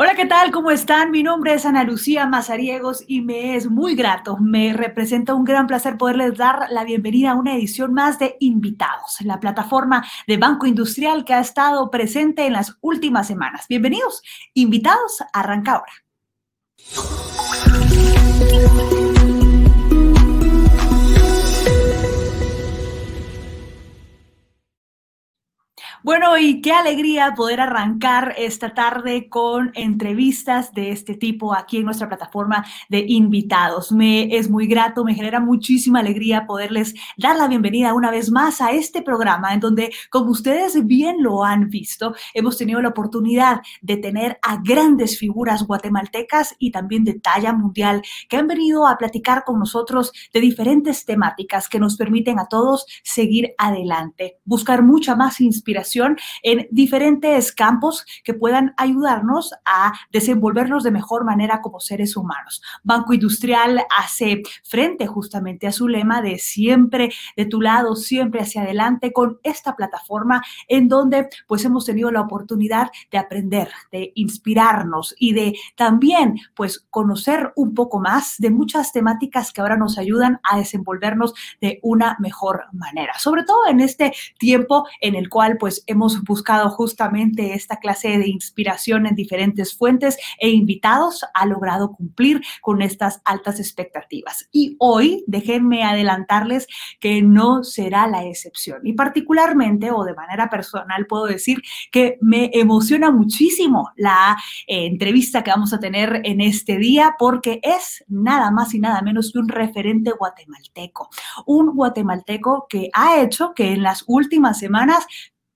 Hola, ¿qué tal? ¿Cómo están? Mi nombre es Ana Lucía Mazariegos y me es muy grato, me representa un gran placer poderles dar la bienvenida a una edición más de Invitados, la plataforma de Banco Industrial que ha estado presente en las últimas semanas. Bienvenidos, invitados, arranca ahora. Bueno, y qué alegría poder arrancar esta tarde con entrevistas de este tipo aquí en nuestra plataforma de invitados. Me es muy grato, me genera muchísima alegría poderles dar la bienvenida una vez más a este programa en donde, como ustedes bien lo han visto, hemos tenido la oportunidad de tener a grandes figuras guatemaltecas y también de talla mundial que han venido a platicar con nosotros de diferentes temáticas que nos permiten a todos seguir adelante, buscar mucha más inspiración en diferentes campos que puedan ayudarnos a desenvolvernos de mejor manera como seres humanos. Banco Industrial hace frente justamente a su lema de siempre de tu lado, siempre hacia adelante con esta plataforma en donde pues hemos tenido la oportunidad de aprender, de inspirarnos y de también pues conocer un poco más de muchas temáticas que ahora nos ayudan a desenvolvernos de una mejor manera, sobre todo en este tiempo en el cual pues hemos buscado justamente esta clase de inspiración en diferentes fuentes e invitados ha logrado cumplir con estas altas expectativas. Y hoy déjenme adelantarles que no será la excepción. Y particularmente o de manera personal puedo decir que me emociona muchísimo la eh, entrevista que vamos a tener en este día porque es nada más y nada menos que un referente guatemalteco. Un guatemalteco que ha hecho que en las últimas semanas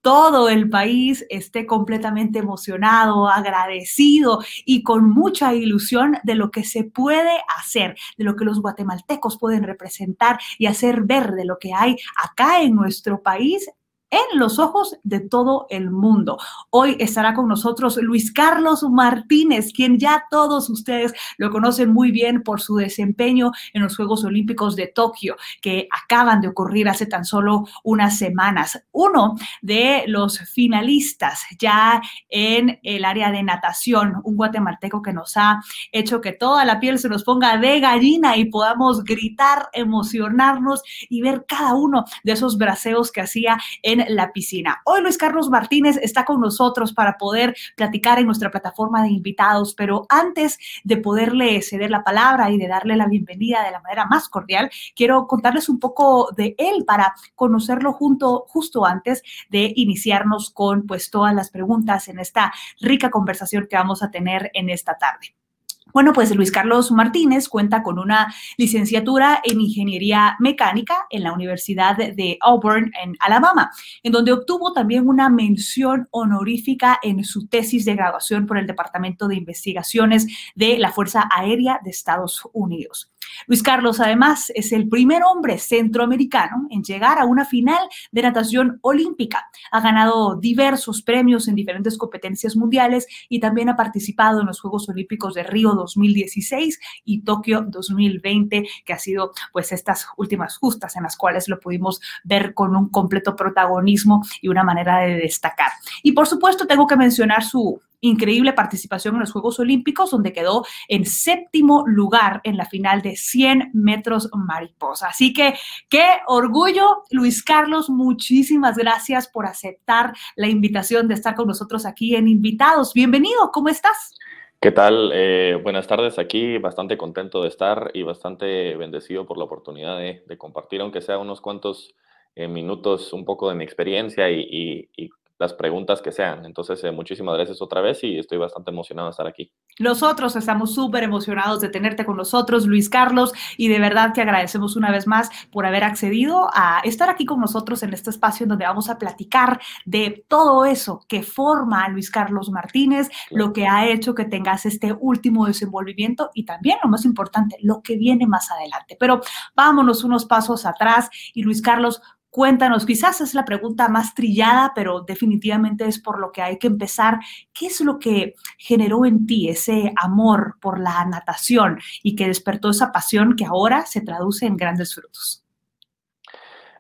todo el país esté completamente emocionado, agradecido y con mucha ilusión de lo que se puede hacer, de lo que los guatemaltecos pueden representar y hacer ver de lo que hay acá en nuestro país en los ojos de todo el mundo. Hoy estará con nosotros Luis Carlos Martínez, quien ya todos ustedes lo conocen muy bien por su desempeño en los Juegos Olímpicos de Tokio, que acaban de ocurrir hace tan solo unas semanas. Uno de los finalistas ya en el área de natación, un guatemalteco que nos ha hecho que toda la piel se nos ponga de gallina y podamos gritar, emocionarnos y ver cada uno de esos braceos que hacía en la piscina. Hoy Luis Carlos Martínez está con nosotros para poder platicar en nuestra plataforma de invitados, pero antes de poderle ceder la palabra y de darle la bienvenida de la manera más cordial, quiero contarles un poco de él para conocerlo junto, justo antes de iniciarnos con pues todas las preguntas en esta rica conversación que vamos a tener en esta tarde. Bueno, pues Luis Carlos Martínez cuenta con una licenciatura en Ingeniería Mecánica en la Universidad de Auburn, en Alabama, en donde obtuvo también una mención honorífica en su tesis de graduación por el Departamento de Investigaciones de la Fuerza Aérea de Estados Unidos. Luis Carlos, además, es el primer hombre centroamericano en llegar a una final de natación olímpica. Ha ganado diversos premios en diferentes competencias mundiales y también ha participado en los Juegos Olímpicos de Río 2016 y Tokio 2020, que ha sido pues estas últimas justas en las cuales lo pudimos ver con un completo protagonismo y una manera de destacar. Y por supuesto tengo que mencionar su increíble participación en los Juegos Olímpicos, donde quedó en séptimo lugar en la final de 100 metros mariposa. Así que qué orgullo, Luis Carlos, muchísimas gracias por aceptar la invitación de estar con nosotros aquí en Invitados. Bienvenido, ¿cómo estás? ¿Qué tal? Eh, buenas tardes aquí, bastante contento de estar y bastante bendecido por la oportunidad de, compartir, aunque sea unos cuantos eh, minutos, un poco de mi experiencia y, y las preguntas que sean. Entonces, eh, muchísimas gracias otra vez y estoy bastante emocionado de estar aquí. Nosotros estamos súper emocionados de tenerte con nosotros, Luis Carlos, y de verdad que agradecemos una vez más por haber accedido a estar aquí con nosotros en este espacio en donde vamos a platicar de todo eso que forma a Luis Carlos Martínez, lo que ha hecho que tengas este último desenvolvimiento y también, lo más importante, lo que viene más adelante. Pero vámonos unos pasos atrás y Luis Carlos, Cuéntanos, quizás es la pregunta más trillada, pero definitivamente es por lo que hay que empezar. ¿Qué es lo que generó en ti ese amor por la natación y que despertó esa pasión que ahora se traduce en grandes frutos?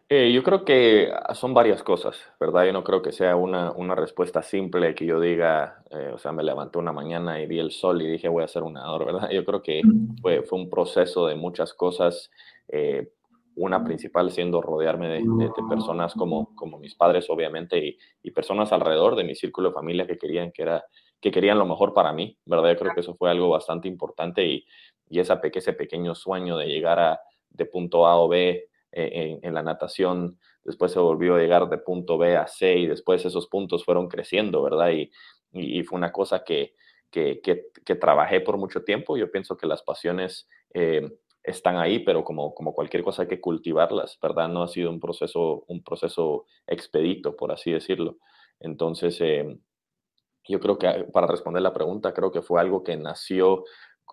Eh, yo creo que son varias cosas, ¿verdad? Yo no creo que sea una, una respuesta simple que yo diga, eh, o sea, me levanté una mañana y vi el sol y dije voy a ser un nadador, ¿verdad? Yo creo que fue, fue un proceso de muchas cosas, eh, una principal siendo rodearme de, de, personas como, como mis padres, obviamente, y, y, personas alrededor de mi círculo de familia que querían, que, era, que querían lo mejor para mí, ¿verdad? Yo creo que eso fue algo bastante importante y, y esa, ese pequeño sueño de llegar a, de punto A o B en, en, la natación, después se volvió a llegar de punto B a C y después esos puntos fueron creciendo, ¿verdad? Y, y fue una cosa que, que, que, que, trabajé por mucho tiempo. Yo pienso que las pasiones eh, están ahí, pero como, como cualquier cosa hay que cultivarlas, ¿verdad? No ha sido un proceso, un proceso expedito, por así decirlo. Entonces, eh, yo creo que para responder la pregunta, creo que fue algo que nació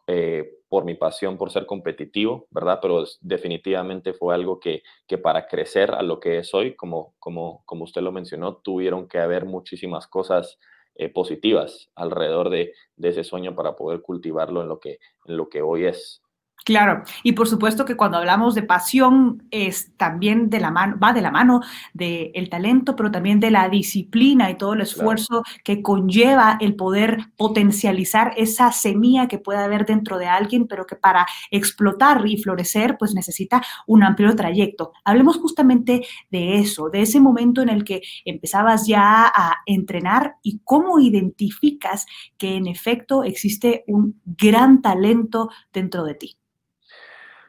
eh, por mi pasión por ser competitivo, ¿verdad? Pero definitivamente fue algo que, que para crecer a lo que es hoy, como, como, como usted lo mencionó, tuvieron que haber muchísimas cosas eh, positivas alrededor de, de, ese sueño para poder cultivarlo en lo que, en lo que hoy es. Claro, y por supuesto que cuando hablamos de pasión es también de la mano, va de la mano del el talento, pero también de la disciplina y todo el esfuerzo claro. que conlleva el poder potencializar esa semilla que puede haber dentro de alguien, pero que para explotar y florecer, pues necesita un amplio trayecto. Hablemos justamente de eso, de ese momento en el que empezabas ya a entrenar y cómo identificas que en efecto existe un gran talento dentro de ti.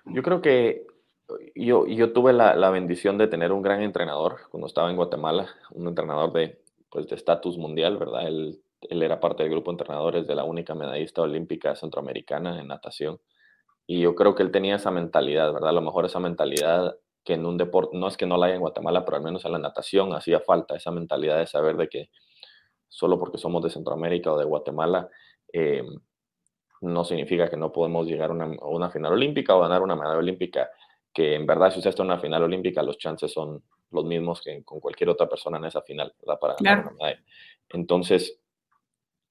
Yo creo que yo, yo tuve la, la, bendición de tener un gran entrenador cuando estaba en Guatemala, un entrenador de pues, de estatus mundial, ¿verdad? Él, él era parte del grupo de entrenadores de la única medallista olímpica centroamericana en natación. Y yo creo que él tenía esa mentalidad, ¿verdad? A lo mejor esa mentalidad que en un deporte, no es que no la haya en Guatemala, pero al menos en la natación hacía falta esa mentalidad de saber de que solo porque somos de Centroamérica o de Guatemala, eh, no significa que no podemos llegar a una, a una, final olímpica o ganar una medalla olímpica, que en verdad si usted está en una final olímpica los chances son los mismos que con cualquier otra persona en esa final, ¿verdad? Para claro. ganar una medalla. Entonces,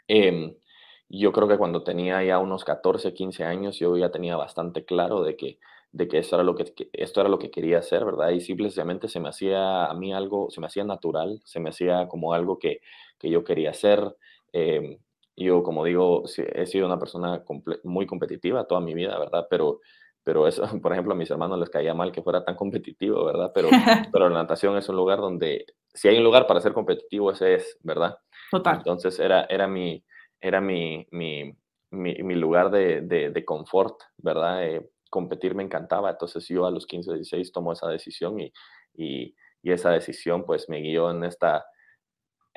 eh, yo creo que cuando tenía ya unos 14, 15 años, yo ya tenía bastante claro de que, de que, esto, era lo que, que esto era lo que quería hacer, ¿verdad? Y simplemente se me hacía a mí algo, se me hacía natural, se me hacía como algo que, que yo quería hacer. Eh, yo, como digo, he sido una persona muy competitiva toda mi vida, ¿verdad? Pero, pero eso, por ejemplo, a mis hermanos les caía mal que fuera tan competitivo, ¿verdad? Pero, pero la natación es un lugar donde, si hay un lugar para ser competitivo, ese es, ¿verdad? Total. Entonces era, era, mi, era mi, mi, mi, mi lugar de, de, de, confort, ¿verdad? Eh, competir me encantaba, entonces yo a los 15, 16 tomo esa decisión y, y, y esa decisión pues me guió en esta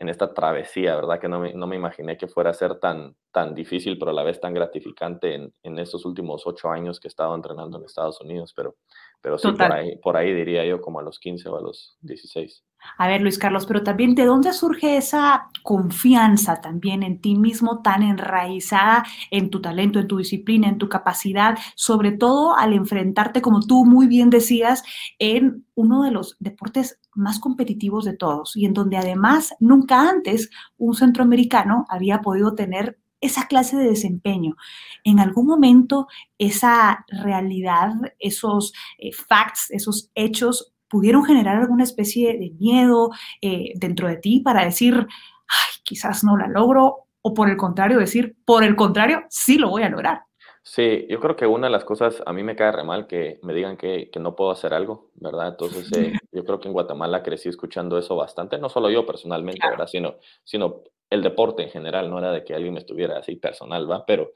en esta travesía, ¿verdad? Que no me, no me, imaginé que fuera a ser tan, tan difícil, pero a la vez tan gratificante en, en estos últimos ocho años que he estado entrenando en Estados Unidos, pero, pero sí, por ahí, por ahí diría yo como a los 15 o a los 16. A ver, Luis Carlos, pero también de dónde surge esa confianza también en ti mismo tan enraizada en tu talento, en tu disciplina, en tu capacidad, sobre todo al enfrentarte, como tú muy bien decías, en uno de los deportes más competitivos de todos y en donde además nunca antes un centroamericano había podido tener esa clase de desempeño. En algún momento esa realidad, esos eh, facts, esos hechos pudieron generar alguna especie de miedo eh, dentro de ti para decir, ay, quizás no la logro, o por el contrario, decir, por el contrario, sí lo voy a lograr. Sí, yo creo que una de las cosas, a mí me cae re mal que me digan que, que no puedo hacer algo, ¿verdad? Entonces, eh, yo creo que en Guatemala crecí escuchando eso bastante, no solo yo personalmente, claro. ¿verdad? Sino, sino el deporte en general, no era de que alguien me estuviera así personal, ¿va? Pero,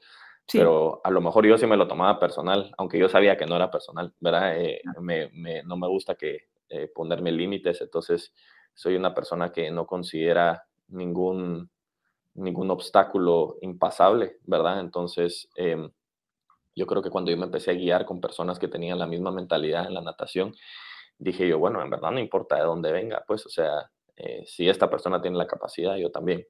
sí. pero a lo mejor yo sí me lo tomaba personal, aunque yo sabía que no era personal, ¿verdad? Eh, me, me, no me gusta que eh, ponerme límites, entonces soy una persona que no considera ningún, ningún obstáculo impasable, ¿verdad? Entonces, eh, yo creo que cuando yo me empecé a guiar con personas que tenían la misma mentalidad en la natación, dije yo, bueno, en verdad no importa de dónde venga, pues, o sea, eh, si esta persona tiene la capacidad, yo también.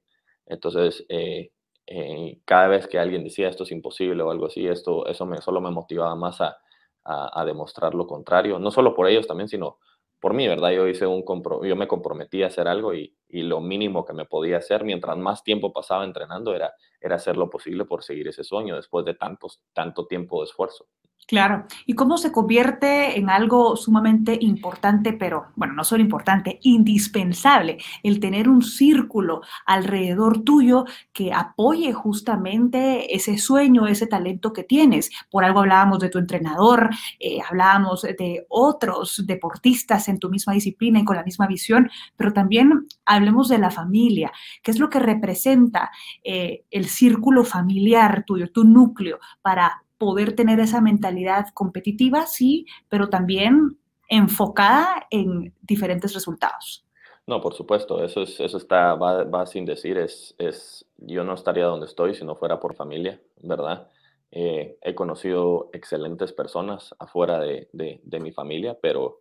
Entonces, eh, eh, cada vez que alguien decía esto es imposible o algo así, esto, eso me, solo me motivaba más a, a, a, demostrar lo contrario, no solo por ellos también, sino por mí, ¿verdad? Yo hice un yo me comprometí a hacer algo y, y, lo mínimo que me podía hacer mientras más tiempo pasaba entrenando era, era hacer lo posible por seguir ese sueño después de tantos, tanto tiempo de esfuerzo. Claro. ¿Y cómo se convierte en algo sumamente importante, pero bueno, no solo importante, indispensable, el tener un círculo alrededor tuyo que apoye justamente ese sueño, ese talento que tienes? Por algo hablábamos de tu entrenador, eh, hablábamos de otros deportistas en tu misma disciplina y con la misma visión, pero también hablemos de la familia. ¿Qué es lo que representa eh, el círculo familiar tuyo, tu núcleo, para poder tener esa mentalidad competitiva, sí, pero también enfocada en diferentes resultados. No, por supuesto, eso, es, eso está, va, sin decir, es, es, yo no estaría donde estoy si no fuera por familia, ¿verdad? Eh, he conocido excelentes personas afuera de, de, mi familia, pero,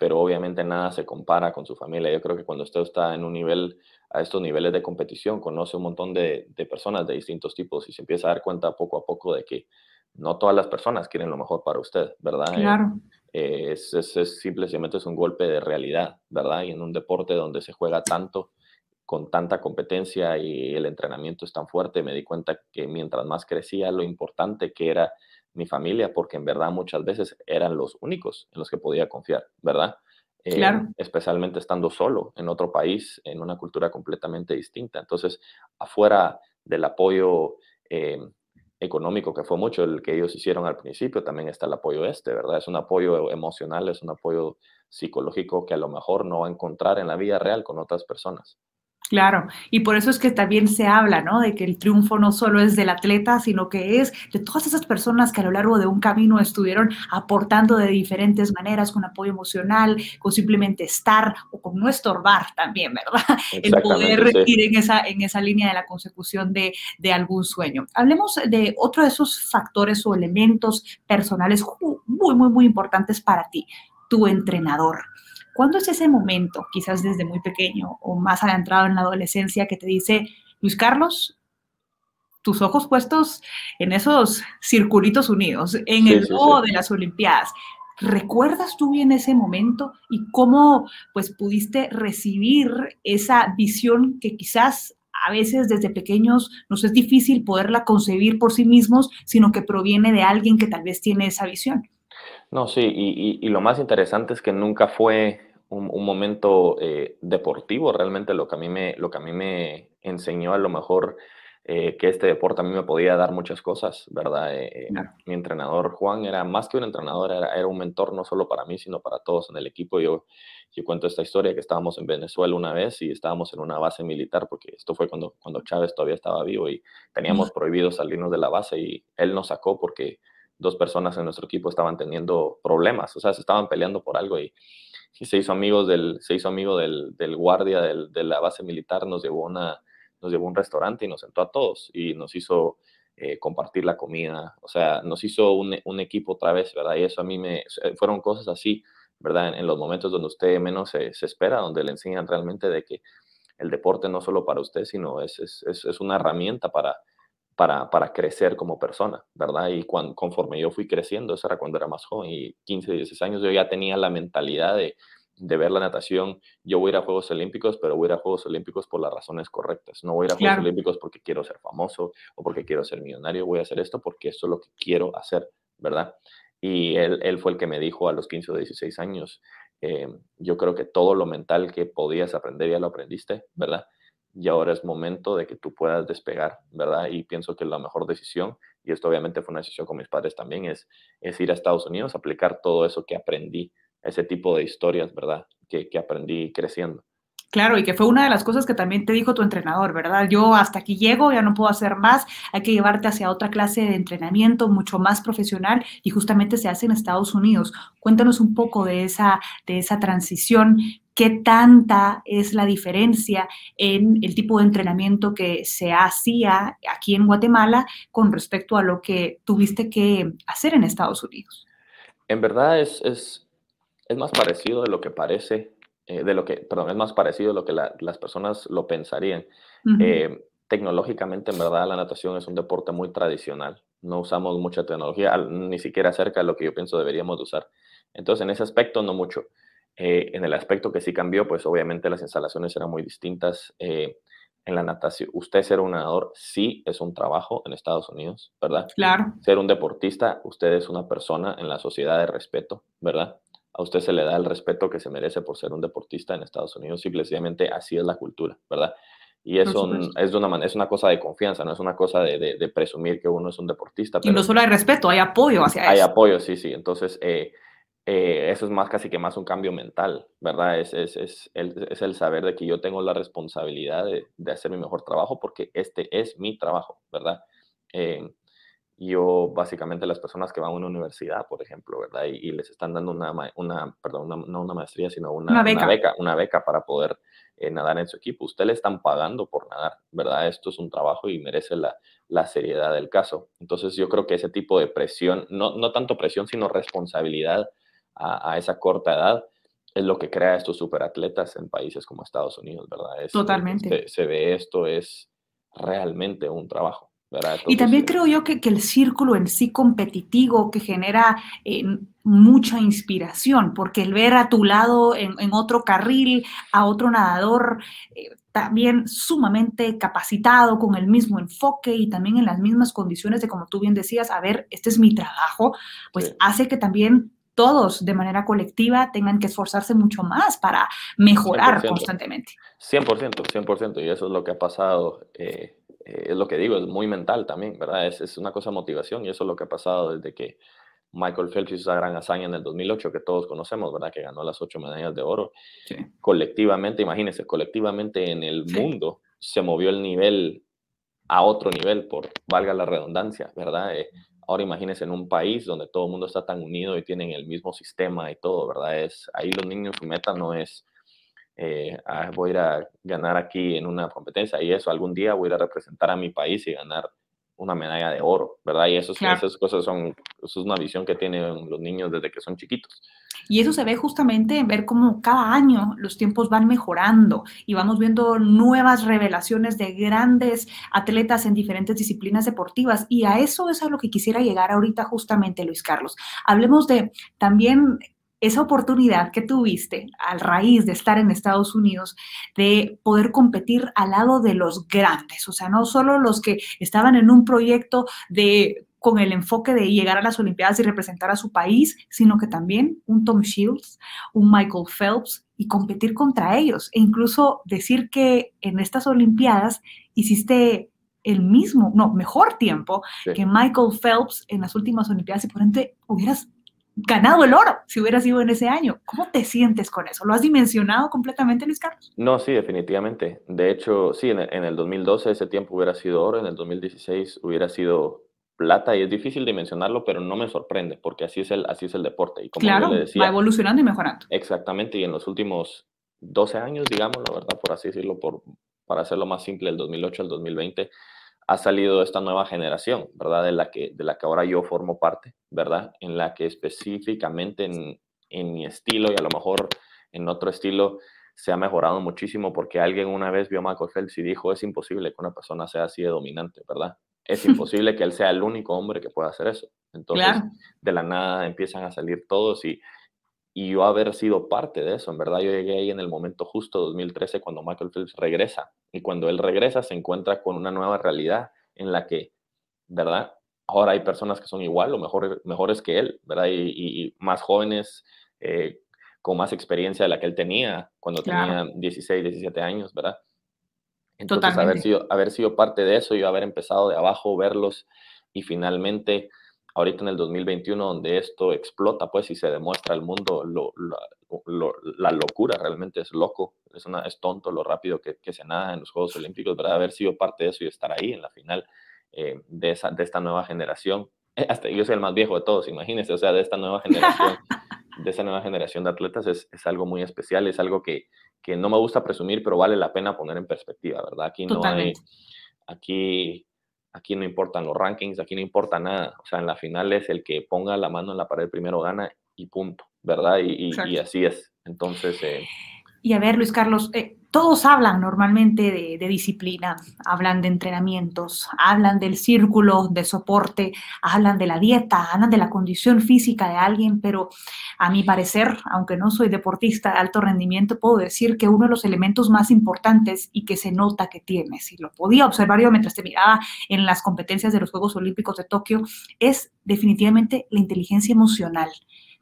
pero obviamente nada se compara con su familia. Yo creo que cuando usted está en un nivel, a estos niveles de competición, conoce un montón de, de personas de distintos tipos y se empieza a dar cuenta poco a poco de que no todas las personas quieren lo mejor para usted, ¿verdad? Eh, claro. Eh, es, es, simplemente es un golpe de realidad, ¿verdad? Y en un deporte donde se juega tanto, con tanta competencia y el entrenamiento es tan fuerte, me di cuenta que mientras más crecía, lo importante que era mi familia, porque en verdad muchas veces eran los únicos en los que podía confiar, ¿verdad? Eh, claro. especialmente estando solo en otro país, en una cultura completamente distinta. Entonces, afuera del apoyo económico, que fue mucho el que ellos hicieron al principio, también está el apoyo este, ¿verdad? Es un apoyo emocional, es un apoyo psicológico que a lo mejor no va a encontrar en la vida real con otras personas. Claro, y por eso es que también se habla, ¿no? De que el triunfo no solo es del atleta, sino que es de todas esas personas que a lo largo de un camino estuvieron aportando de diferentes maneras, con apoyo emocional, con simplemente estar o con no estorbar también, ¿verdad? El poder ir en esa, en esa línea de la consecución de, de algún sueño. Hablemos de otro de esos factores o elementos personales muy, muy, muy importantes para ti, tu entrenador. ¿Cuándo es ese momento, quizás desde muy pequeño o más adentrado en la adolescencia, que te dice, Luis Carlos, tus ojos puestos en esos circulitos unidos, en el logo de las Olimpiadas? ¿Recuerdas tú bien ese momento y cómo pues pudiste recibir esa visión que quizás a veces desde pequeños nos es difícil poderla concebir por sí mismos, sino que proviene de alguien que tal vez tiene esa visión? No, sí, y, lo más interesante es que nunca fue un, momento eh, deportivo realmente lo que, a mí me, lo que a mí me enseñó a lo mejor eh, que este deporte a mí me podía dar muchas cosas, ¿verdad? Eh, mi entrenador Juan era más que un entrenador, era, era, un mentor no solo para mí, sino para todos en el equipo. Yo, yo cuento esta historia que estábamos en Venezuela una vez y estábamos en una base militar, porque esto fue cuando, cuando Chávez todavía estaba vivo y teníamos prohibido salirnos de la base y él nos sacó porque dos personas en nuestro equipo estaban teniendo problemas, o sea, se estaban peleando por algo y, se hizo amigos del, se hizo amigo del, del guardia del, de la base militar, nos llevó, una, nos llevó a un restaurante y nos sentó a todos y nos hizo eh, compartir la comida, o sea, nos hizo un, un, equipo otra vez, ¿verdad? Y eso a mí me, fueron cosas así, ¿verdad? En, los momentos donde usted menos se, se, espera, donde le enseñan realmente de que el deporte no solo para usted, sino es, es, es una herramienta para, para, para, crecer como persona, ¿verdad? Y cuando, conforme yo fui creciendo, eso era cuando era más joven, y 15, 16 años, yo ya tenía la mentalidad de, de ver la natación, yo voy a ir a Juegos Olímpicos, pero voy a ir a Juegos Olímpicos por las razones correctas. No voy a ir a Juegos Olímpicos porque quiero ser famoso o porque quiero ser millonario, voy a hacer esto porque esto es lo que quiero hacer, ¿verdad? Y él, él fue el que me dijo a los 15 o 16 años, eh, yo creo que todo lo mental que podías aprender ya lo aprendiste, ¿verdad? Y ahora es momento de que tú puedas despegar, ¿verdad? Y pienso que la mejor decisión, y esto obviamente fue una decisión con mis padres también, es, es ir a Estados Unidos, aplicar todo eso que aprendí, ese tipo de historias, ¿verdad? Que, que aprendí creciendo. Claro, y que fue una de las cosas que también te dijo tu entrenador, ¿verdad? Yo hasta aquí llego, ya no puedo hacer más, hay que llevarte hacia otra clase de entrenamiento mucho más profesional y justamente se hace en Estados Unidos. Cuéntanos un poco de esa, de esa transición, qué tanta es la diferencia en el tipo de entrenamiento que se hacía aquí en Guatemala con respecto a lo que tuviste que hacer en Estados Unidos. En verdad es, es, es más parecido de lo que parece eh, de lo que, perdón, es más parecido a lo que las personas lo pensarían. Eh, tecnológicamente, en verdad, la natación es un deporte muy tradicional. No usamos mucha tecnología, ni siquiera cerca de lo que yo pienso deberíamos de usar. Entonces, en ese aspecto, no mucho. Eh, en el aspecto que sí cambió, pues obviamente las instalaciones eran muy distintas. en la natación, usted ser un nadador sí es un trabajo en Estados Unidos, ¿verdad? Claro. Ser un deportista, usted es una persona en la sociedad de respeto, ¿verdad? A usted se le da el respeto que se merece por ser un deportista en Estados Unidos, simplemente así es la cultura, ¿verdad? Y eso es, de una, es una cosa de confianza, no es una cosa de, presumir que uno es un deportista. y no solo hay respeto, hay apoyo hacia hay eso. Hay apoyo, sí, sí. Entonces, eh, eh, eso es más casi que más un cambio mental, ¿verdad? Es, es, es, el, es el saber de que yo tengo la responsabilidad de, de, hacer mi mejor trabajo porque este es mi trabajo, ¿verdad? Eh, yo básicamente las personas que van a una universidad, por ejemplo, ¿verdad? Y, les están dando una, una perdón, no una maestría, sino una, una, beca. una, beca. para poder eh, nadar en su equipo. Usted le están pagando por nadar, ¿verdad? Esto es un trabajo y merece la, la seriedad del caso. Entonces yo creo que ese tipo de presión, no, no tanto presión, sino responsabilidad a, esa corta edad, es lo que crea estos superatletas en países como Estados Unidos, ¿verdad? Totalmente. Se, ve esto, es realmente un trabajo. ¿verdad? y también creo yo que, que, el círculo en sí competitivo que genera eh, mucha inspiración, porque el ver a tu lado en, otro carril a otro nadador eh, también sumamente capacitado, con el mismo enfoque y también en las mismas condiciones de, como tú bien decías, a ver, este es mi trabajo, pues hace que también todos de manera colectiva tengan que esforzarse mucho más para mejorar constantemente. 100%, 100%, y eso es lo que ha pasado, eh, eh, es lo que digo, es muy mental también, ¿verdad? Es, es, una cosa de motivación y eso es lo que ha pasado desde que Michael Phelps hizo esa gran hazaña en el 2008 que todos conocemos, ¿verdad? Que ganó las ocho medallas de oro. Colectivamente, imagínense, colectivamente en el mundo se movió el nivel a otro nivel, por valga la redundancia, ¿verdad? Eh, Ahora imagínense en un país donde todo el mundo está tan unido y tienen el mismo sistema y todo, ¿verdad? Es, ahí los niños, su meta no es, eh, ah, voy a ir a ganar aquí en una competencia y eso, algún día voy a ir a representar a mi país y ganar una medalla de oro, ¿verdad? Y eso, esas cosas son, eso es una visión que tienen los niños desde que son chiquitos. Y eso se ve justamente en ver cómo cada año los tiempos van mejorando y vamos viendo nuevas revelaciones de grandes atletas en diferentes disciplinas deportivas. Y a eso es a lo que quisiera llegar ahorita justamente, Luis Carlos. Hablemos de también esa oportunidad que tuviste al raíz de estar en Estados Unidos de poder competir al lado de los grandes, o sea, no solo los que estaban en un proyecto de con el enfoque de llegar a las Olimpiadas y representar a su país, sino que también un Tom Shields, un Michael Phelps y competir contra ellos e incluso decir que en estas Olimpiadas hiciste el mismo, no, mejor tiempo que Michael Phelps en las últimas Olimpiadas y por ende hubieras ganado el oro si hubieras sido en ese año. ¿Cómo te sientes con eso? ¿Lo has dimensionado completamente, Luis Carlos? No, sí, definitivamente. De hecho, sí, en el, en el 2012 ese tiempo hubiera sido oro, en el 2016 hubiera sido plata y es difícil dimensionarlo, pero no me sorprende porque así es el, así es el deporte. Y como claro, le decía, va evolucionando y mejorando. Exactamente, y en los últimos 12 años, digamos, la verdad, por así decirlo, por, para hacerlo más simple, del 2008 al 2020, ha salido esta nueva generación, ¿verdad? De la que, de la que ahora yo formo parte, ¿verdad? En la que específicamente en, en mi estilo y a lo mejor en otro estilo se ha mejorado muchísimo porque alguien una vez vio a Michael Phelps y dijo, es imposible que una persona sea así de dominante, ¿verdad? es imposible que él sea el único hombre que pueda hacer eso. Entonces, de la nada empiezan a salir todos y, y yo haber sido parte de eso, en verdad yo llegué ahí en el momento justo 2013 cuando Michael Phelps regresa y cuando él regresa se encuentra con una nueva realidad en la que, ¿verdad? Ahora hay personas que son igual o mejor, mejores que él, ¿verdad? Y, más jóvenes, eh, con más experiencia de la que él tenía cuando tenía 16, 17 años, ¿verdad? Entonces, haber sido, haber sido parte de eso y haber empezado de abajo, verlos y finalmente, ahorita en el 2021, donde esto explota, pues, y se demuestra al mundo lo, la locura, realmente es loco, es, una, es tonto lo rápido que, que, se nada en los Juegos Olímpicos, ¿verdad? Haber sido parte de eso y estar ahí en la final eh, de, esa, de esta nueva generación. Hasta yo soy el más viejo de todos, imagínense, o sea, de esta nueva generación. de esa nueva generación de atletas es, es algo muy especial, es algo que, que no me gusta presumir, pero vale la pena poner en perspectiva, ¿verdad? Aquí no hay, aquí, aquí no importan los rankings, aquí no importa nada. O sea, en la final es el que ponga la mano en la pared primero gana y punto, ¿verdad? Y, y, así es. Entonces... Eh, y a ver, Luis Carlos, eh, todos hablan normalmente de, disciplina, hablan de entrenamientos, hablan del círculo de soporte, hablan de la dieta, hablan de la condición física de alguien, pero a mi parecer, aunque no soy deportista de alto rendimiento, puedo decir que uno de los elementos más importantes y que se nota que tienes, y lo podía observar yo mientras te miraba en las competencias de los Juegos Olímpicos de Tokio, es definitivamente la inteligencia emocional.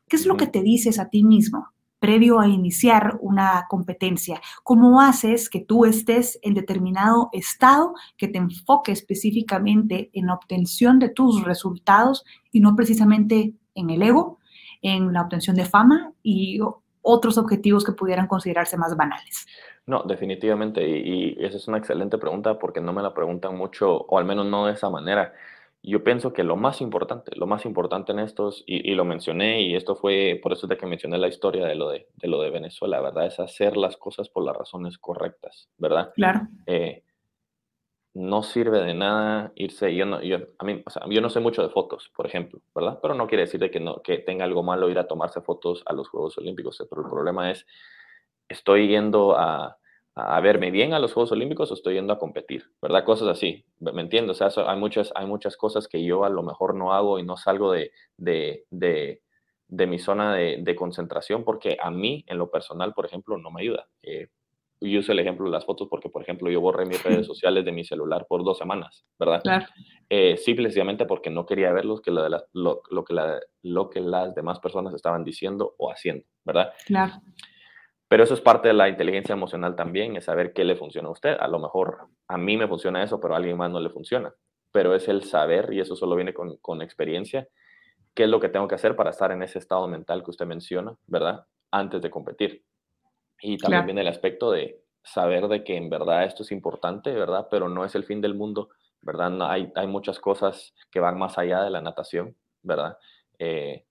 ¿Qué es lo que te dices a ti mismo? Previo a iniciar una competencia? ¿Cómo haces que tú estés en determinado estado que te enfoque específicamente en la obtención de tus resultados y no precisamente en el ego, en la obtención de fama y otros objetivos que pudieran considerarse más banales? No, definitivamente, y, y esa es una excelente pregunta porque no me la preguntan mucho, o al menos no de esa manera. Yo pienso que lo más importante, lo más importante en estos, y, lo mencioné, y esto fue por eso de que mencioné la historia de lo de, lo de Venezuela, ¿verdad? Es hacer las cosas por las razones correctas, ¿verdad? Claro. Eh, no sirve de nada irse, yo no, yo, a mí, yo no sé mucho de fotos, por ejemplo, ¿verdad? Pero no quiere decir de que, no, que tenga algo malo ir a tomarse fotos a los Juegos Olímpicos, pero el problema es, estoy yendo a, a verme bien a los Juegos Olímpicos o estoy yendo a competir, ¿verdad? Cosas así, ¿me entiendes? O sea, hay muchas, hay muchas cosas que yo a lo mejor no hago y no salgo de, de, de, de mi zona de, concentración porque a mí, en lo personal, por ejemplo, no me ayuda. Eh, yo uso el ejemplo de las fotos porque, por ejemplo, yo borré mis redes sociales de mi celular por dos semanas, ¿verdad? Claro. Eh, simplemente porque no quería ver lo que, lo, lo, que lo que las demás personas estaban diciendo o haciendo, ¿verdad? Claro. Pero eso es parte de la inteligencia emocional también, es saber qué le funciona a usted. A lo mejor a mí me funciona eso, pero a alguien más no le funciona. Pero es el saber, y eso solo viene con, con experiencia, qué es lo que tengo que hacer para estar en ese estado mental que usted menciona, ¿verdad? Antes de competir. Y también viene el aspecto de saber de que en verdad esto es importante, ¿verdad? Pero no es el fin del mundo, ¿verdad? No, hay, hay muchas cosas que van más allá de la natación, ¿verdad? Eh,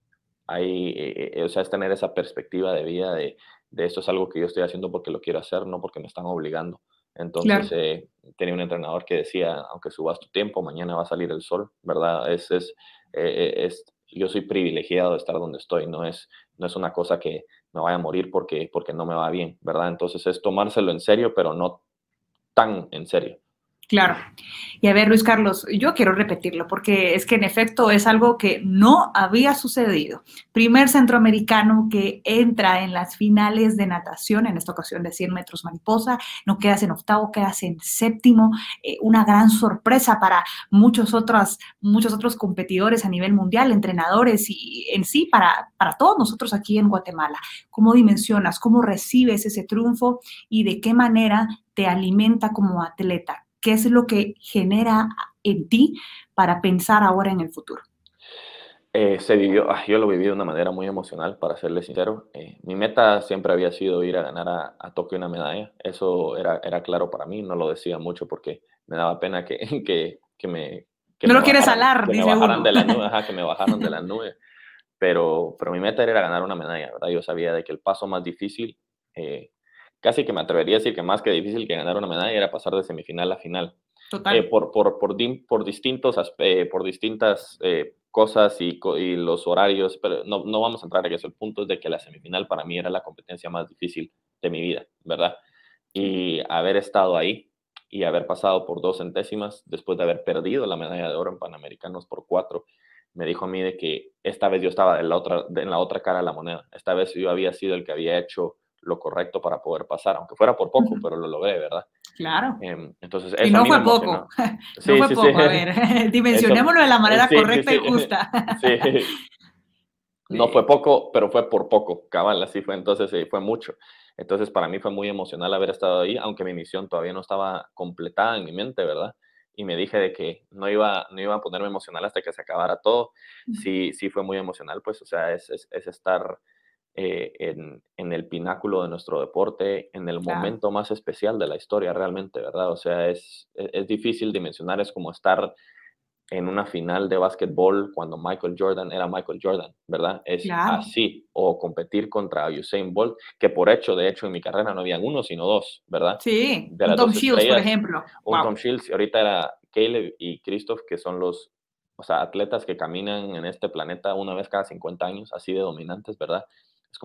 hay, eh, eh, o sea, es tener esa perspectiva de vida de de esto es algo que yo estoy haciendo porque lo quiero hacer, no porque me están obligando. Entonces, eh, tenía un entrenador que decía, aunque subas tu tiempo, mañana va a salir el sol, ¿verdad? Es, es, eh, eh, es, yo soy privilegiado de estar donde estoy, no es, no es una cosa que me vaya a morir porque, porque no me va bien, ¿verdad? Entonces, es tomárselo en serio, pero no tan en serio. Claro. Y a ver, Luis Carlos, yo quiero repetirlo porque es que en efecto es algo que no había sucedido. Primer centroamericano que entra en las finales de natación, en esta ocasión de 100 metros mariposa, no quedas en octavo, quedas en séptimo. Eh, una gran sorpresa para muchos otros, muchos otros competidores a nivel mundial, entrenadores y en sí para, para todos nosotros aquí en Guatemala. ¿Cómo dimensionas, cómo recibes ese triunfo y de qué manera te alimenta como atleta? ¿Qué es lo que genera en ti para pensar ahora en el futuro? Eh, se vivió, ah, yo lo viví de una manera muy emocional, para serle sincero. Eh, mi meta siempre había sido ir a ganar a, Tokio una medalla. Eso era, era claro para mí, no lo decía mucho porque me daba pena que, que, que me... Que no lo quieres alar, que me bajaran de la nube, ajá, que me bajaron de la nube. Pero, pero mi meta era ganar una medalla, ¿verdad? Yo sabía de que el paso más difícil eh, casi que me atrevería a decir que más que difícil que ganar una medalla era pasar de semifinal a final. Total. Eh, por, por, por, por, distintos, eh, por distintas eh, cosas y, y, los horarios, pero no, no vamos a entrar en eso. El punto es de que la semifinal para mí era la competencia más difícil de mi vida, ¿verdad? Y haber estado ahí y haber pasado por dos centésimas después de haber perdido la medalla de oro en Panamericanos por cuatro, me dijo a mí de que esta vez yo estaba en la otra, en la otra cara de la moneda. Esta vez yo había sido el que había hecho lo correcto para poder pasar, aunque fuera por poco, pero lo logré, ¿verdad? Claro. Em, entonces, y no fue poco. no fue poco, a ver, dimensionémoslo de la manera correcta y justa. Sí. No fue poco, pero fue por poco, cabal, así fue, entonces fue mucho. Entonces, para mí fue muy emocional haber estado ahí, aunque mi misión todavía no estaba completada en mi mente, ¿verdad? Y me dije de que no iba, no iba a ponerme emocional hasta que se acabara todo. Sí, sí fue muy emocional, pues, o sea, es, es, es estar eh, en, en, el pináculo de nuestro deporte, en el momento más especial de la historia realmente, ¿verdad? O sea, es, e, es, difícil dimensionar, es como estar en una final de básquetbol cuando Michael Jordan era Michael Jordan, ¿verdad? Es así, o competir contra Usain Bolt, que por hecho, de hecho, en mi carrera no habían uno, sino dos, ¿verdad? Sí, un Tom Shields, por ejemplo. Un Tom Shields, y ahorita era Caleb y Christoph, que son los, o sea, atletas que caminan en este planeta una vez cada 50 años, así de dominantes, ¿verdad?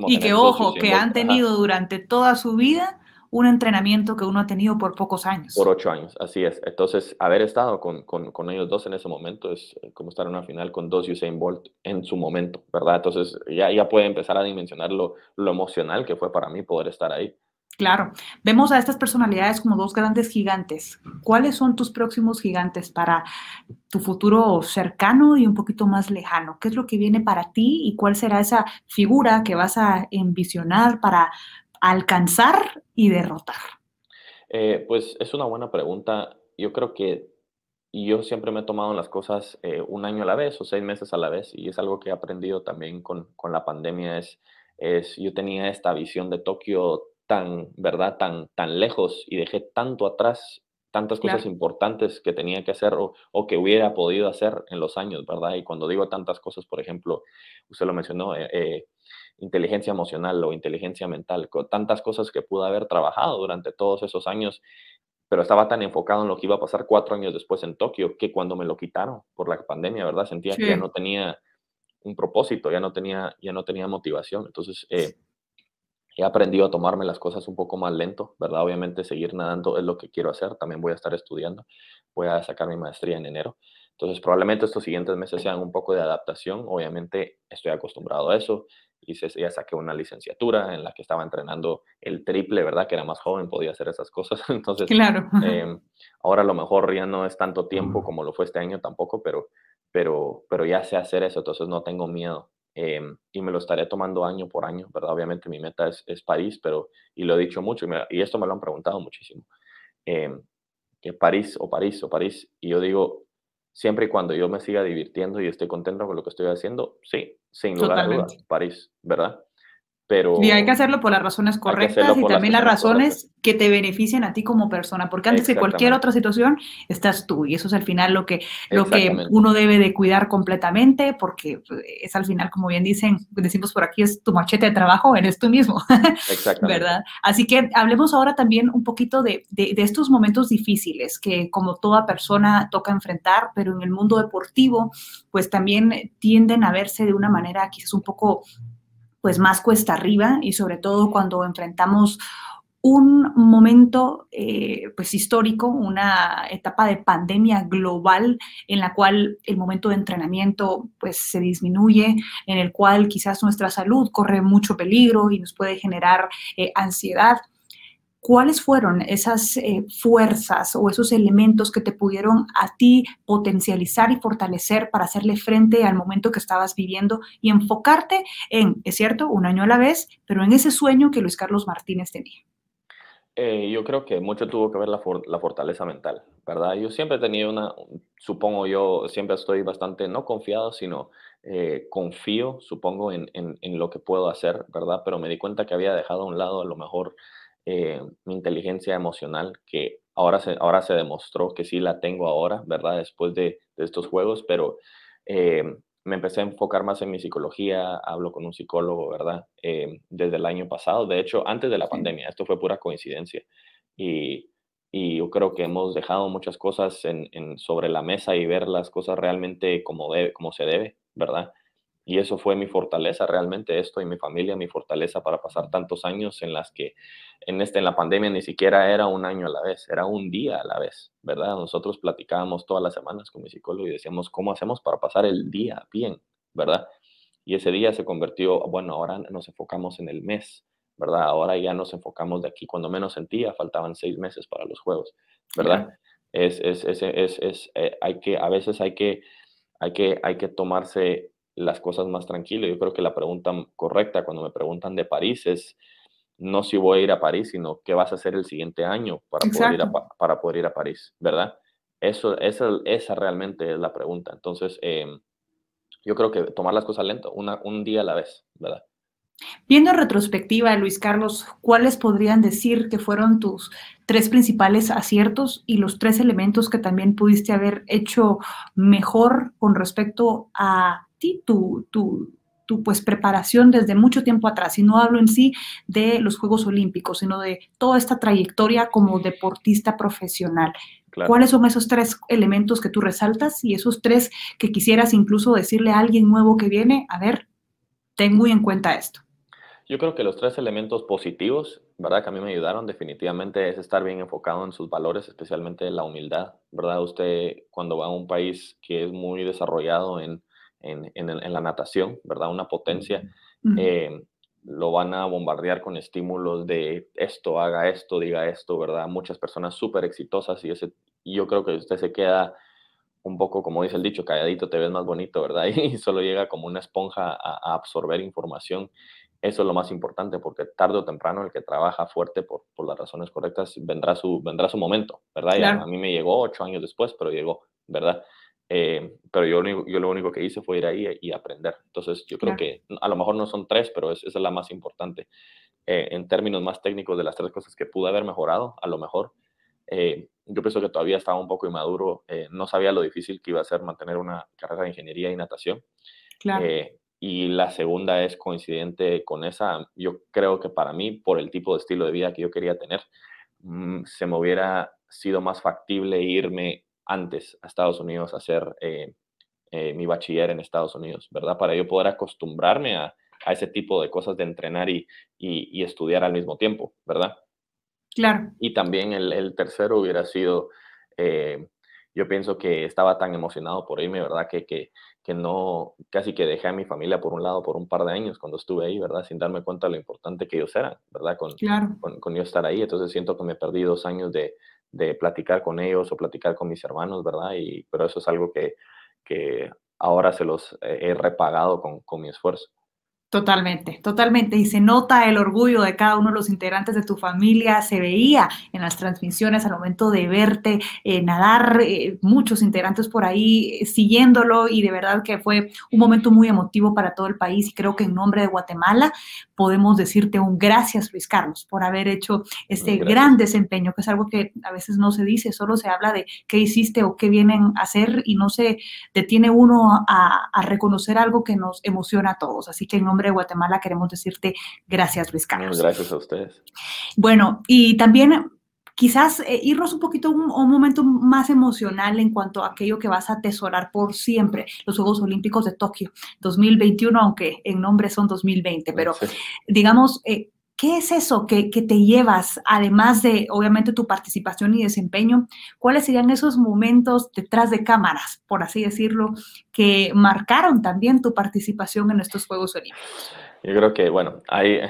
Y que, ojo, que han tenido durante toda su vida un entrenamiento que uno ha tenido por pocos años. Por ocho años, así es. Entonces, haber estado con, con, con ellos dos en ese momento es eh, como estar en una final con dos Usain Bolt en su momento, ¿verdad? Entonces, ya, ya puede empezar a dimensionar lo, lo emocional que fue para mí poder estar ahí. Claro, vemos a estas personalidades como dos grandes gigantes. ¿Cuáles son tus próximos gigantes para tu futuro cercano y un poquito más lejano? ¿Qué es lo que viene para ti y cuál será esa figura que vas a envisionar para alcanzar y derrotar? Eh, pues es una buena pregunta. Yo creo que yo siempre me he tomado las cosas eh, un año a la vez o seis meses a la vez y es algo que he aprendido también con, con la pandemia. Es, es, yo tenía esta visión de Tokio tan, ¿verdad? Tan, tan lejos y dejé tanto atrás tantas cosas importantes que tenía que hacer o, o, que hubiera podido hacer en los años, ¿verdad? Y cuando digo tantas cosas, por ejemplo, usted lo mencionó, eh, eh, inteligencia emocional o inteligencia mental, con tantas cosas que pude haber trabajado durante todos esos años, pero estaba tan enfocado en lo que iba a pasar cuatro años después en Tokio que cuando me lo quitaron por la pandemia, ¿verdad? Sentía que ya no tenía un propósito, ya no tenía, ya no tenía motivación. Entonces, eh, he aprendido a tomarme las cosas un poco más lento, ¿verdad? Obviamente seguir nadando es lo que quiero hacer, también voy a estar estudiando, voy a sacar mi maestría en enero. Entonces, probablemente estos siguientes meses sean un poco de adaptación, obviamente estoy acostumbrado a eso, hice, ya saqué una licenciatura en la que estaba entrenando el triple, ¿verdad? Que era más joven, podía hacer esas cosas. Entonces, claro. eh, ahora a lo mejor ya no es tanto tiempo como lo fue este año tampoco, pero, pero, pero ya sé hacer eso, entonces no tengo miedo. Em, y me lo estaré tomando año por año, ¿verdad? Obviamente mi meta es, es París, pero, y lo he dicho mucho, y, esto me lo han preguntado muchísimo, eh, que París o París o París, y yo digo, siempre y cuando yo me siga divirtiendo y esté contento con lo que estoy haciendo, sí, sin lugar a dudas, París, ¿verdad? Pero y hay que hacerlo por las razones correctas y también las, razones que te benefician a ti como persona, porque antes de cualquier otra situación estás tú y eso es al final lo que, lo que uno debe de cuidar completamente, porque es al final, como bien dicen, decimos por aquí, es tu machete de trabajo, eres tú mismo, ¿verdad? Así que hablemos ahora también un poquito de, de, de estos momentos difíciles que como toda persona toca enfrentar, pero en el mundo deportivo, pues también tienden a verse de una manera quizás un poco pues más cuesta arriba y sobre todo cuando enfrentamos un momento eh, pues histórico, una etapa de pandemia global en la cual el momento de entrenamiento pues se disminuye, en el cual quizás nuestra salud corre mucho peligro y nos puede generar eh, ansiedad. ¿Cuáles fueron esas eh, fuerzas o esos elementos que te pudieron a ti potencializar y fortalecer para hacerle frente al momento que estabas viviendo y enfocarte en, es cierto, un año a la vez, pero en ese sueño que Luis Carlos Martínez tenía? Eh, yo creo que mucho tuvo que ver la, la, fortaleza mental, ¿verdad? Yo siempre he tenido una, supongo yo, siempre estoy bastante, no confiado, sino eh, confío, supongo, en, lo que puedo hacer, ¿verdad? Pero me di cuenta que había dejado a un lado a lo mejor eh, mi inteligencia emocional, que ahora se, ahora se demostró que sí la tengo ahora, ¿verdad? Después de, estos juegos, pero eh, me empecé a enfocar más en mi psicología, hablo con un psicólogo, ¿verdad? Eh, desde el año pasado, de hecho, antes de la pandemia, esto fue pura coincidencia. Y, y yo creo que hemos dejado muchas cosas en, en, sobre la mesa y ver las cosas realmente como, como se debe, ¿verdad? Y eso fue mi fortaleza, realmente esto y mi familia, mi fortaleza para pasar tantos años en las que en, este, en la pandemia ni siquiera era un año a la vez, era un día a la vez, ¿verdad? Nosotros platicábamos todas las semanas con mi psicólogo y decíamos, ¿cómo hacemos para pasar el día bien, ¿verdad? Y ese día se convirtió, bueno, ahora nos enfocamos en el mes, ¿verdad? Ahora ya nos enfocamos de aquí, cuando menos sentía, faltaban seis meses para los juegos, ¿verdad? Es, es, es, es, es eh, hay que, a veces hay que, hay que, hay que tomarse las cosas más tranquilo. Yo creo que la pregunta correcta cuando me preguntan de París es no si voy a ir a París, sino qué vas a hacer el siguiente año para, poder ir, a, para poder ir a París, ¿verdad? Eso, esa, esa realmente es la pregunta. Entonces, em, yo creo que tomar las cosas lento, una, un día a la vez, ¿verdad? Viendo en retrospectiva, Luis Carlos, ¿cuáles podrían decir que fueron tus tres principales aciertos y los tres elementos que también pudiste haber hecho mejor con respecto a tu, tu, tu pues preparación desde mucho tiempo atrás. Y no hablo en sí de los Juegos Olímpicos, sino de toda esta trayectoria como deportista profesional. ¿Cuáles son esos tres elementos que tú resaltas y esos tres que quisieras incluso decirle a alguien nuevo que viene, a ver, ten muy en cuenta esto? Yo creo que los tres elementos positivos, ¿verdad? Que a mí me ayudaron definitivamente es estar bien enfocado en sus valores, especialmente la humildad, ¿verdad? Usted cuando va a un país que es muy desarrollado en, en, en, la natación, ¿verdad? Una potencia, eh, lo van a bombardear con estímulos de esto, haga esto, diga esto, ¿verdad? Muchas personas súper exitosas y ese, yo creo que usted se queda un poco, como dice el dicho, calladito te ves más bonito, ¿verdad? Y solo llega como una esponja a, absorber información. Eso es lo más importante, porque tarde o temprano el que trabaja fuerte por, por las razones correctas vendrá su, vendrá su momento, ¿verdad? Y a, mí me llegó ocho años después, pero llegó, ¿verdad? Eh, pero yo, yo lo único que hice fue ir ahí y aprender. Entonces, yo creo que a lo mejor no son tres, pero esa es la más importante. Eh, en términos más técnicos de las tres cosas que pude haber mejorado, a lo mejor, eh, yo pienso que todavía estaba un poco inmaduro, eh, no sabía lo difícil que iba a ser mantener una carrera de ingeniería y natación. Eh, y la segunda es coincidente con esa, yo creo que para mí, por el tipo de estilo de vida que yo quería tener, mm, se me hubiera sido más factible irme antes a Estados Unidos a hacer mi bachiller en Estados Unidos, ¿verdad? Para yo poder acostumbrarme a, a ese tipo de cosas de entrenar y, y, y estudiar al mismo tiempo, ¿verdad? Claro. Y también el, tercero hubiera sido, eh, yo pienso que estaba tan emocionado por irme, ¿verdad? Que, que, que, no, casi que dejé a mi familia por un lado por un par de años cuando estuve ahí, ¿verdad? Sin darme cuenta de lo importante que ellos eran, ¿verdad? Con, con, con, yo estar ahí. Entonces siento que me perdí dos años de, de, platicar con ellos o platicar con mis hermanos, ¿verdad? Y, pero eso es algo que, que ahora se los he repagado con, con mi esfuerzo. Totalmente, totalmente. Y se nota el orgullo de cada uno de los integrantes de tu familia. Se veía en las transmisiones al momento de verte eh, nadar, eh, muchos integrantes por ahí eh, siguiéndolo y de verdad que fue un momento muy emotivo para todo el país. Y creo que en nombre de Guatemala podemos decirte un gracias, Luis Carlos, por haber hecho este gran desempeño, que es algo que a veces no se dice, solo se habla de qué hiciste o qué vienen a hacer y no se detiene uno a, a reconocer algo que nos emociona a todos. Así que en nombre de Guatemala queremos decirte gracias, Luis Carlos. Gracias a ustedes. Bueno, y también quizás eh, irnos un poquito un, momento más emocional en cuanto a aquello que vas a atesorar por siempre, los Juegos Olímpicos de Tokio 2021, aunque en nombre son 2020, pero digamos, eh, ¿Qué es eso que, que, te llevas, además de, obviamente, tu participación y desempeño? ¿Cuáles serían esos momentos detrás de cámaras, por así decirlo, que marcaron también tu participación en estos Juegos Olímpicos? Yo creo que, bueno, hay...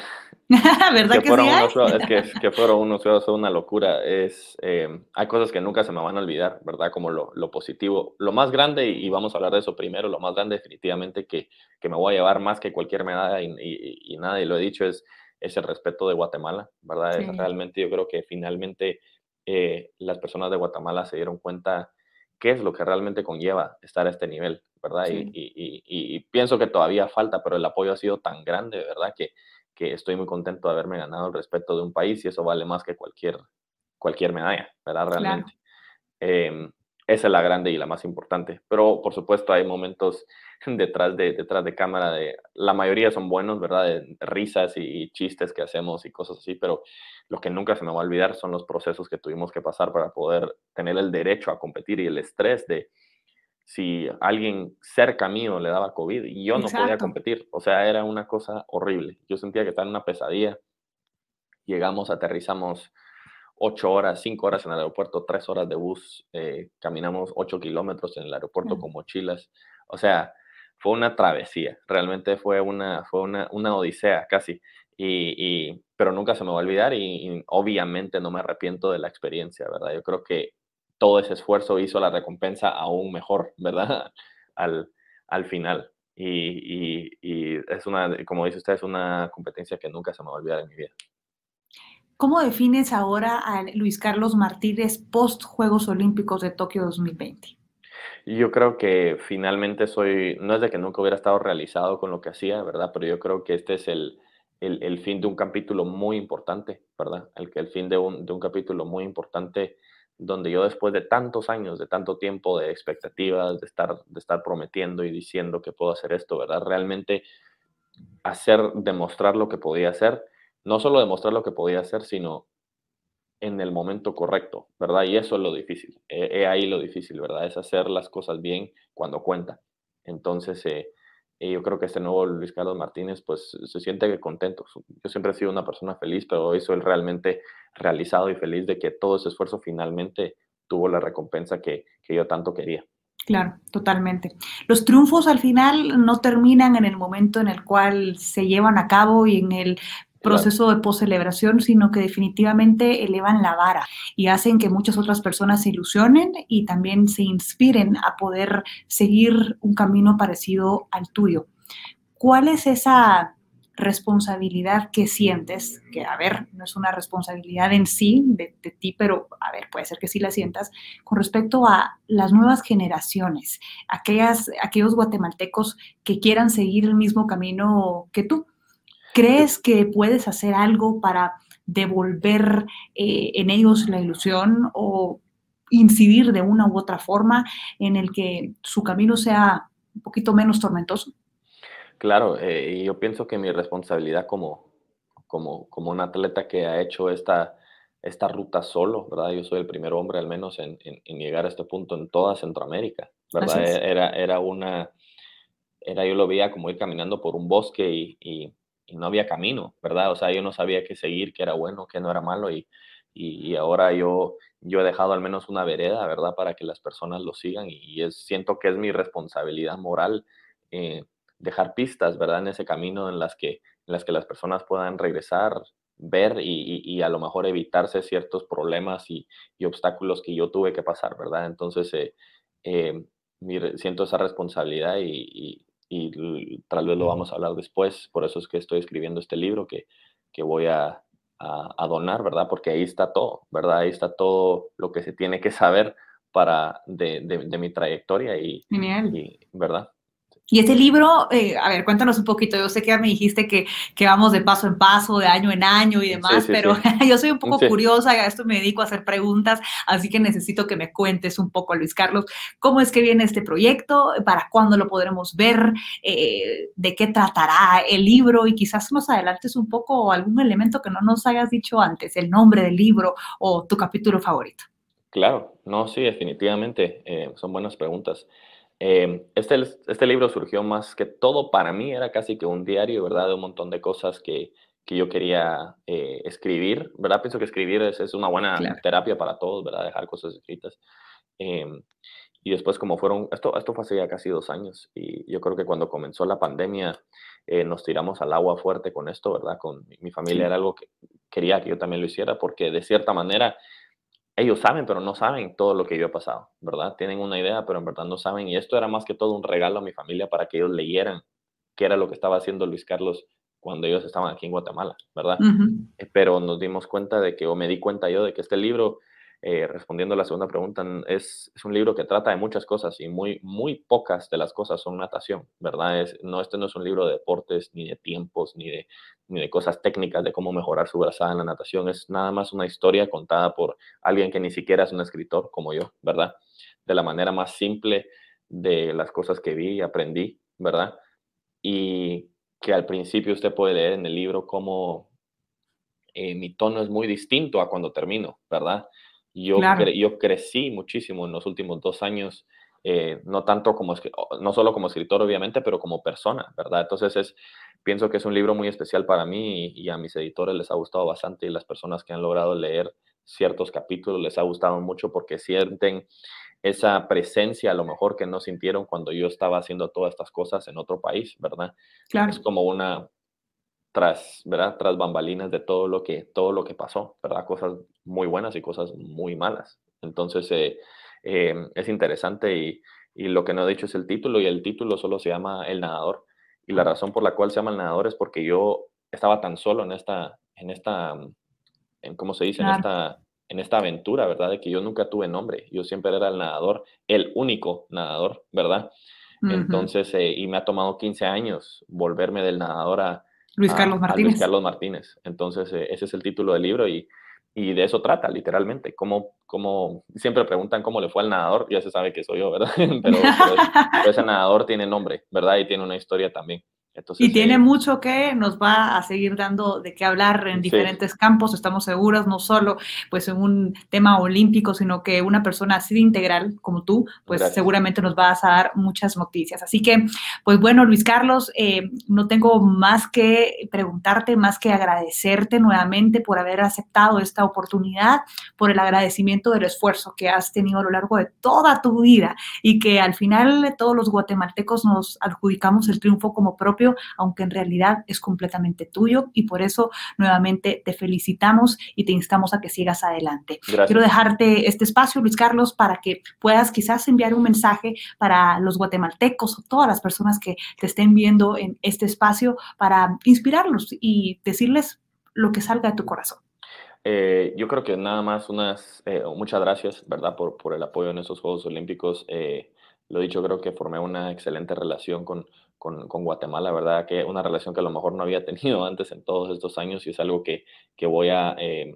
¿Verdad que, fueron sí unos, es que, que, fueron unos juegos, una locura. Es, eh, hay cosas que nunca se me van a olvidar, ¿verdad? Como lo, lo positivo. Lo más grande, y vamos a hablar de eso primero, lo más grande definitivamente que, que me voy a llevar más que cualquier medalla y, y, y nada, y lo he dicho, es es el respeto de Guatemala, ¿verdad? realmente yo creo que finalmente eh, las personas de Guatemala se dieron cuenta qué es lo que realmente conlleva estar a este nivel, ¿verdad? Y, pienso que todavía falta, pero el apoyo ha sido tan grande, ¿verdad? Que, que estoy muy contento de haberme ganado el respeto de un país y eso vale más que cualquier, cualquier medalla, ¿verdad? Realmente. Em, esa es la grande y la más importante. Pero por supuesto hay momentos detrás de, detrás de cámara, de, la mayoría son buenos, ¿verdad? De risas y, chistes que hacemos y cosas así, pero lo que nunca se me va a olvidar son los procesos que tuvimos que pasar para poder tener el derecho a competir y el estrés de si alguien cerca mío le daba COVID y yo no podía competir. O sea, era una cosa horrible. Yo sentía que estaba en una pesadilla. Llegamos, aterrizamos ocho horas, cinco horas en el aeropuerto, tres horas de bus, eh, caminamos ocho kilómetros en el aeropuerto con mochilas. O sea, fue una travesía, realmente fue una, fue una, una odisea casi, y, y, pero nunca se me va a olvidar y, obviamente no me arrepiento de la experiencia, ¿verdad? Yo creo que todo ese esfuerzo hizo la recompensa aún mejor, ¿verdad? Al, al final. Y, y, es una, como dice usted, es una competencia que nunca se me va a olvidar en mi vida. ¿Cómo defines ahora a Luis Carlos Martínez post Juegos Olímpicos de Tokio 2020? Yo creo que finalmente soy, no es de que nunca hubiera estado realizado con lo que hacía, ¿verdad? Pero yo creo que este es el, el, el fin de un capítulo muy importante, ¿verdad? El, el fin de un, de un capítulo muy importante donde yo después de tantos años, de tanto tiempo de expectativas, de estar, de estar prometiendo y diciendo que puedo hacer esto, ¿verdad? Realmente hacer, demostrar lo que podía hacer, no solo demostrar lo que podía hacer, sino en el momento correcto, ¿verdad? Y eso es lo difícil. He, ahí lo difícil, ¿verdad? Es hacer las cosas bien cuando cuenta. Entonces, eh, Y yo creo que este nuevo Luis Carlos Martínez, pues se siente contento. Yo siempre he sido una persona feliz, pero hoy soy realmente realizado y feliz de que todo ese esfuerzo finalmente tuvo la recompensa que yo tanto quería. Claro, totalmente. Los triunfos al final no terminan en el momento en el cual se llevan a cabo y en el proceso de post-celebración, sino que definitivamente elevan la vara y hacen que muchas otras personas se ilusionen y también se inspiren a poder seguir un camino parecido al tuyo. ¿Cuál es esa responsabilidad que sientes, que a ver, no es una responsabilidad en sí de, ti, pero a ver, puede ser que sí la sientas, con respecto a las nuevas generaciones, aquellas, aquellos guatemaltecos que quieran seguir el mismo camino que tú. ¿Crees que puedes hacer algo para devolver eh, en ellos la ilusión o incidir de una u otra forma en el que su camino sea un poquito menos tormentoso? Claro, eh, yo pienso que mi responsabilidad como, como, como un atleta que ha hecho esta, esta ruta solo, ¿verdad? Yo soy el primer hombre al menos en, en, llegar a este punto en toda Centroamérica, ¿verdad? Era, era una, era, yo lo veía como ir caminando por un bosque y, y, no había camino, ¿verdad? O sea, yo no sabía qué seguir, qué era bueno, qué no era malo y, y, ahora yo, yo he dejado al menos una vereda, ¿verdad? Para que las personas lo sigan y, es, siento que es mi responsabilidad moral. Eh, dejar pistas, ¿verdad? En ese camino en las que, en las, que las personas puedan regresar, ver y, a lo mejor evitarse ciertos problemas y, obstáculos que yo tuve que pasar, ¿verdad? Entonces, eh, eh, siento esa responsabilidad y, tal vez lo vamos a hablar después, por eso es que estoy escribiendo este libro que, que voy a, a, donar, ¿verdad? Porque ahí está todo, ¿verdad? Ahí está todo lo que se tiene que saber para de, de, mi trayectoria y, y, ¿verdad? Y este libro, eh, a ver, cuéntanos un poquito. Yo sé que ya me dijiste que, que, vamos de paso en paso, de año en año y demás, pero yo soy un poco curiosa a esto me dedico a hacer preguntas, así que necesito que me cuentes un poco, Luis Carlos, cómo es que viene este proyecto, para cuándo lo podremos ver, eh, de qué tratará el libro y quizás nos adelantes un poco algún elemento que no nos hayas dicho antes, el nombre del libro o tu capítulo favorito. Claro, no, sí, definitivamente, eh, son buenas preguntas. Em, este, este libro surgió más que todo para mí, era casi que un diario, ¿verdad? De un montón de cosas que, que yo quería eh, escribir, ¿verdad? Pienso que escribir es, es una buena terapia para todos, ¿verdad? Dejar cosas escritas. Em, y después como fueron, esto, esto fue hace ya casi dos años y yo creo que cuando comenzó la pandemia eh, nos tiramos al agua fuerte con esto, ¿verdad? Con mi familia era algo que quería que yo también lo hiciera porque de cierta manera ellos saben, pero no saben todo lo que yo he pasado, ¿verdad? Tienen una idea, pero en verdad no saben. Y esto era más que todo un regalo a mi familia para que ellos leyeran qué era lo que estaba haciendo Luis Carlos cuando ellos estaban aquí en Guatemala, ¿verdad? Eh, pero nos dimos cuenta de que, o me di cuenta yo de que este libro eh, respondiendo a la segunda pregunta, es, es, un libro que trata de muchas cosas y muy, muy pocas de las cosas son natación, ¿verdad? Es, no, este no es un libro de deportes, ni de tiempos, ni de, ni de cosas técnicas de cómo mejorar su brazada en la natación. Es nada más una historia contada por alguien que ni siquiera es un escritor como yo, ¿verdad? De la manera más simple de las cosas que vi y aprendí, ¿verdad? Y que al principio usted puede leer en el libro cómo eh, mi tono es muy distinto a cuando termino, ¿verdad? Yo, yo crecí muchísimo en los últimos dos años, eh, no tanto como, no solo como escritor, obviamente, pero como persona, ¿verdad? Entonces, es, pienso que es un libro muy especial para mí y, a mis editores les ha gustado bastante y las personas que han logrado leer ciertos capítulos les ha gustado mucho porque sienten esa presencia a lo mejor que no sintieron cuando yo estaba haciendo todas estas cosas en otro país, ¿verdad? Claro. Es como una, tras, ¿verdad? Tras bambalinas de todo lo que, todo lo que pasó, ¿verdad? Cosas muy buenas y cosas muy malas. Entonces, eh, em, es interesante y, y, lo que no he dicho es el título y el título solo se llama El Nadador. Y la razón por la cual se llama El Nadador es porque yo estaba tan solo en esta, en esta, en, ¿cómo se dice? En esta en esta aventura, ¿verdad? De que yo nunca tuve nombre, yo siempre era el nadador, el único nadador, ¿verdad? Entonces, eh, y me ha tomado 15 años volverme del nadador a, Luis Carlos Martínez. Luis Carlos Martínez. Entonces, eh, ese es el título del libro y, y de eso trata, literalmente. Cómo, cómo, siempre preguntan cómo le fue al nadador, ya se sabe que soy yo, ¿verdad? pero, ese nadador tiene nombre, ¿verdad? Y tiene una historia también. Y tiene mucho que nos va a seguir dando de qué hablar en diferentes campos, estamos seguros, no solo pues en un tema olímpico, sino que una persona así de integral como tú, pues seguramente nos vas a dar muchas noticias. Así que, pues bueno, Luis Carlos, eh, no tengo más que preguntarte, más que agradecerte nuevamente por haber aceptado esta oportunidad, por el agradecimiento del esfuerzo que has tenido a lo largo de toda tu vida y que al final todos los guatemaltecos nos adjudicamos el triunfo como propio aunque en realidad es completamente tuyo y por eso nuevamente te felicitamos y te instamos a que sigas adelante. Quiero dejarte este espacio, Luis Carlos, para que puedas quizás enviar un mensaje para los guatemaltecos o todas las personas que te estén viendo en este espacio para inspirarlos y decirles lo que salga de tu corazón. Eh, yo creo que nada más unas, eh, muchas gracias, ¿verdad? Por, por, el apoyo en esos Juegos Olímpicos. Eh, lo dicho, creo que formé una excelente relación con, con, con, Guatemala, ¿verdad? Que una relación que a lo mejor no había tenido antes en todos estos años y es algo que, que voy a... Eh,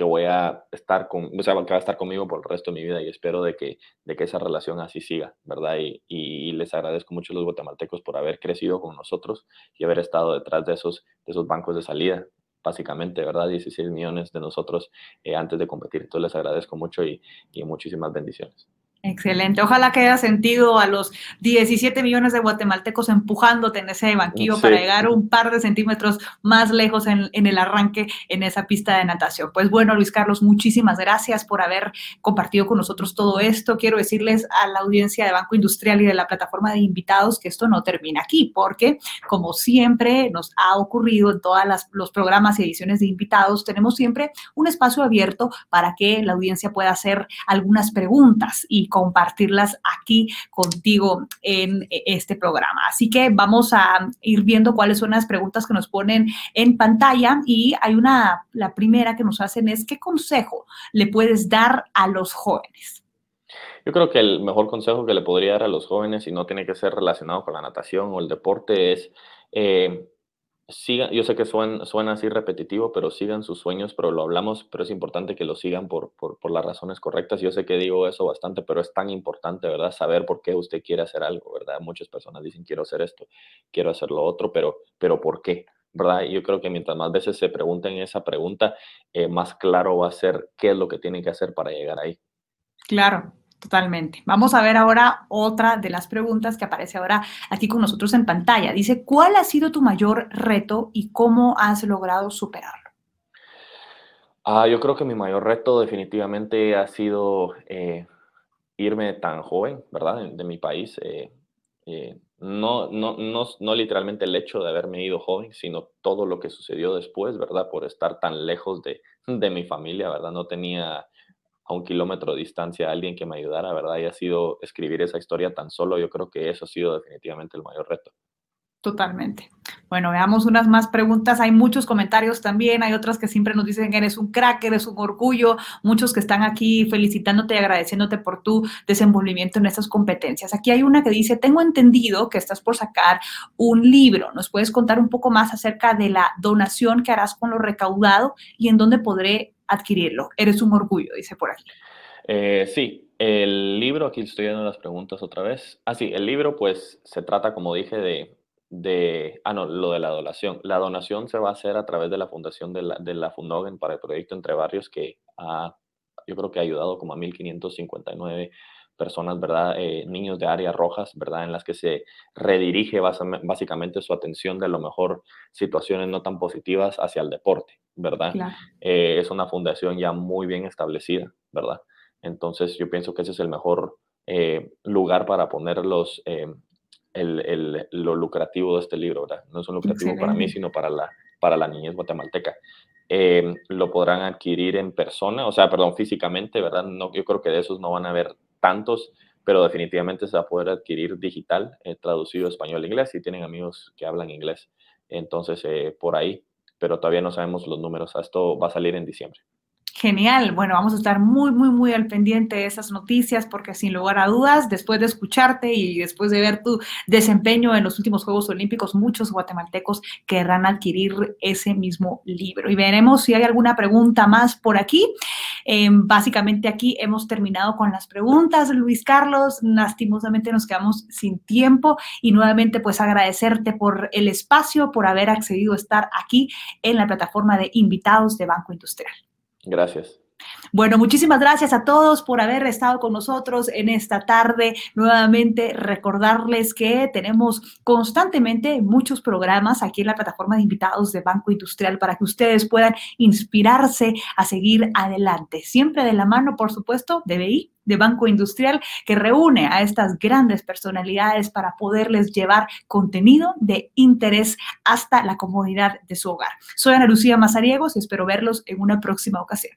que voy a estar con, o sea, que va a estar conmigo por el resto de mi vida y espero de que, de que esa relación así siga, ¿verdad? Y, les agradezco mucho a los guatemaltecos por haber crecido con nosotros y haber estado detrás de esos, de esos bancos de salida, básicamente, ¿verdad? 16 millones de nosotros eh, antes de competir. Entonces les agradezco mucho y, y muchísimas bendiciones. Excelente. Ojalá que haya sentido a los 17 millones de guatemaltecos empujándote en ese banquillo para llegar un par de centímetros más lejos en, el arranque en esa pista de natación. Pues bueno, Luis Carlos, muchísimas gracias por haber compartido con nosotros todo esto. Quiero decirles a la audiencia de Banco Industrial y de la plataforma de invitados que esto no termina aquí, porque como siempre nos ha ocurrido en todos los programas y ediciones de invitados, tenemos siempre un espacio abierto para que la audiencia pueda hacer algunas preguntas y compartirlas aquí contigo en e, este programa. Así que vamos a ir viendo cuáles son las preguntas que nos ponen en pantalla y hay una, la primera que nos hacen es, ¿qué consejo le puedes dar a los jóvenes? Yo creo que el mejor consejo que le podría dar a los jóvenes, y no tiene que ser relacionado con la natación o el deporte, es eh, sigan, yo sé que suena, suena, así repetitivo, pero sigan sus sueños, pero lo hablamos, pero es importante que lo sigan por, por, por, las razones correctas. Yo sé que digo eso bastante, pero es tan importante, ¿verdad? Saber por qué usted quiere hacer algo, ¿verdad? Muchas personas dicen, quiero hacer esto, quiero hacer lo otro, pero, pero ¿por qué? ¿verdad? Yo creo que mientras más veces se pregunten esa pregunta, eh, más claro va a ser qué es lo que tienen que hacer para llegar ahí. Claro, Totalmente. Vamos a ver ahora otra de las preguntas que aparece ahora aquí con nosotros en pantalla. Dice, ¿cuál ha sido tu mayor reto y cómo has logrado superarlo? Ah, yo creo que mi mayor reto definitivamente ha sido eh, irme tan joven, ¿verdad? De, mi país. Eh, eh, no, no, no, no literalmente el hecho de haberme ido joven, sino todo lo que sucedió después, ¿verdad? Por estar tan lejos de, de mi familia, ¿verdad? No tenía a un kilómetro de distancia alguien que me ayudara, ¿verdad? Y ha sido escribir esa historia tan solo, yo creo que eso ha sido definitivamente el mayor reto. Totalmente. Bueno, veamos unas más preguntas. Hay muchos comentarios también, hay otras que siempre nos dicen que eres un crack, eres un orgullo, muchos que están aquí felicitándote y agradeciéndote por tu desenvolvimiento en estas competencias. Aquí hay una que dice, tengo entendido que estás por sacar un libro. ¿Nos puedes contar un poco más acerca de la donación que harás con lo recaudado y en dónde podré adquirirlo? Eres un orgullo, dice por aquí. Eh, sí, el libro, aquí estoy viendo las preguntas otra vez. Ah, sí, el libro pues se trata, como dije, de de, ah, no, lo de la donación. La donación se va a hacer a través de la fundación de la, de la Fundogen para el proyecto Entre Barrios, que ha, yo creo que ha ayudado como a 1.559 personas, ¿verdad? Eh, niños de áreas rojas, ¿verdad? En las que se redirige básicamente su atención de lo mejor situaciones no tan positivas hacia el deporte, ¿verdad? Eh, es una fundación ya muy bien establecida, ¿verdad? Entonces yo pienso que ese es el mejor eh, lugar para poner los, el, el, lo lucrativo de este libro, ¿verdad? No es un lucrativo para mí, sino para la, para la niñez guatemalteca. Em, lo podrán adquirir en persona, o sea, perdón, físicamente, ¿verdad? No, yo creo que de esos no van a haber tantos, pero definitivamente se va a poder adquirir digital, eh, traducido español-inglés, si tienen amigos que hablan inglés. Entonces, eh, por ahí, pero todavía no sabemos los números. Esto va a salir en diciembre. Genial. Bueno, vamos a estar muy, muy, muy al pendiente de esas noticias porque sin lugar a dudas, después de escucharte y después de ver tu desempeño en los últimos Juegos Olímpicos, muchos guatemaltecos querrán adquirir ese mismo libro. Y veremos si hay alguna pregunta más por aquí. Em, básicamente aquí hemos terminado con las preguntas, Luis Carlos. Lastimosamente nos quedamos sin tiempo y nuevamente pues agradecerte por el espacio, por haber accedido a estar aquí en la plataforma de invitados de Banco Industrial. Gracias. Bueno, muchísimas gracias a todos por haber estado con nosotros en esta tarde. Nuevamente recordarles que tenemos constantemente muchos programas aquí en la plataforma de invitados de Banco Industrial para que ustedes puedan inspirarse a seguir adelante. Siempre de la mano, por supuesto, de BI, de Banco Industrial, que reúne a estas grandes personalidades para poderles llevar contenido de interés hasta la comodidad de su hogar. Soy Ana Lucía Mazariegos y espero verlos en una próxima ocasión.